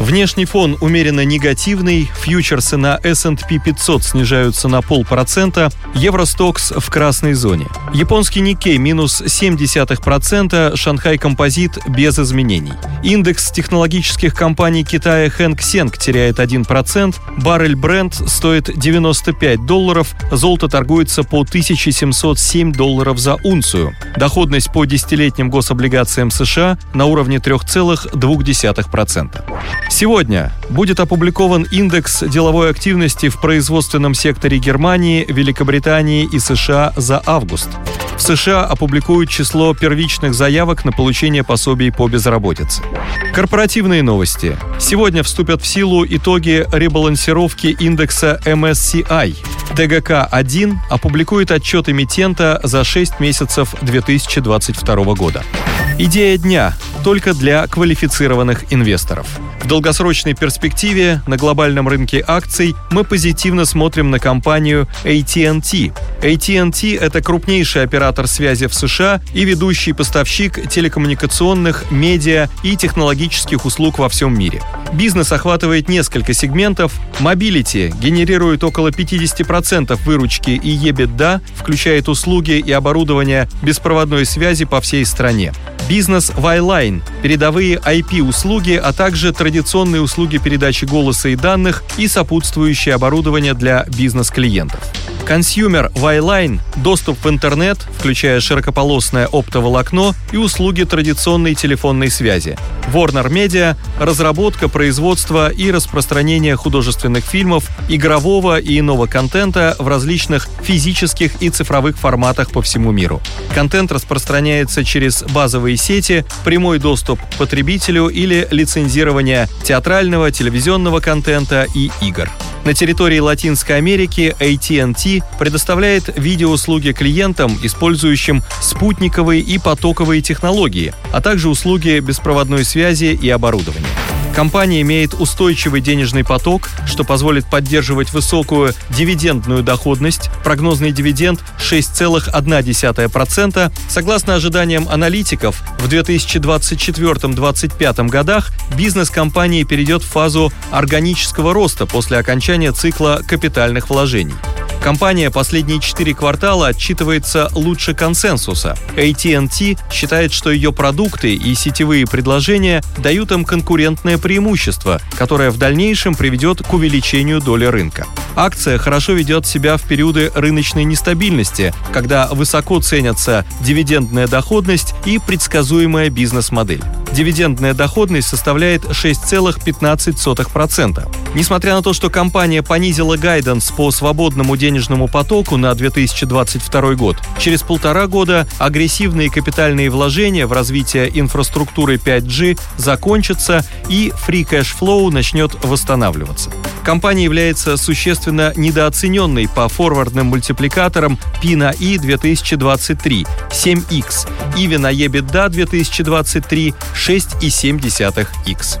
Внешний фон умеренно негативный, фьючерсы на S&P 500 снижаются на полпроцента, Евростокс в красной зоне. Японский Никей минус 0,7%, Шанхай Композит без изменений. Индекс технологических компаний Китая Хэнк Сенг теряет 1%, баррель Брент стоит 95 долларов, золото торгуется по 1707 долларов за унцию. Доходность по десятилетним гособлигациям США на уровне 3,2%. 0,2%. Сегодня будет опубликован индекс деловой активности в производственном секторе Германии, Великобритании и США за август. В США опубликуют число первичных заявок на получение пособий по безработице. Корпоративные новости. Сегодня вступят в силу итоги ребалансировки индекса MSCI. ТГК-1 опубликует отчет эмитента за 6 месяцев 2022 года. Идея дня только для квалифицированных инвесторов. Долгосрочной перспективе на глобальном рынке акций мы позитивно смотрим на компанию AT&T. AT&T — это крупнейший оператор связи в США и ведущий поставщик телекоммуникационных, медиа и технологических услуг во всем мире. Бизнес охватывает несколько сегментов. Mobility генерирует около 50% выручки и EBITDA, включает услуги и оборудование беспроводной связи по всей стране бизнес Вайлайн, передовые IP-услуги, а также традиционные услуги передачи голоса и данных и сопутствующее оборудование для бизнес-клиентов. Consumer Wireline – доступ в интернет, включая широкополосное оптоволокно и услуги традиционной телефонной связи. Warner Media – разработка, производство и распространение художественных фильмов, игрового и иного контента в различных физических и цифровых форматах по всему миру. Контент распространяется через базовые сети, прямой доступ к потребителю или лицензирование театрального, телевизионного контента и игр. На территории Латинской Америки AT&T предоставляет видеоуслуги клиентам, использующим спутниковые и потоковые технологии, а также услуги беспроводной связи и оборудования. Компания имеет устойчивый денежный поток, что позволит поддерживать высокую дивидендную доходность. Прогнозный дивиденд 6,1%. Согласно ожиданиям аналитиков, в 2024-2025 годах бизнес компании перейдет в фазу органического роста после окончания цикла капитальных вложений. Компания последние четыре квартала отчитывается лучше консенсуса. AT&T считает, что ее продукты и сетевые предложения дают им конкурентное преимущество, которое в дальнейшем приведет к увеличению доли рынка. Акция хорошо ведет себя в периоды рыночной нестабильности, когда высоко ценятся дивидендная доходность и предсказуемая бизнес-модель. Дивидендная доходность составляет 6,15%. Несмотря на то, что компания понизила гайденс по свободному денежному потоку на 2022 год, через полтора года агрессивные капитальные вложения в развитие инфраструктуры 5G закончатся и free cash flow начнет восстанавливаться. Компания является существенно недооцененной по форвардным мультипликаторам P на I 2023 7x, EV на EBITDA 2023 6,7x.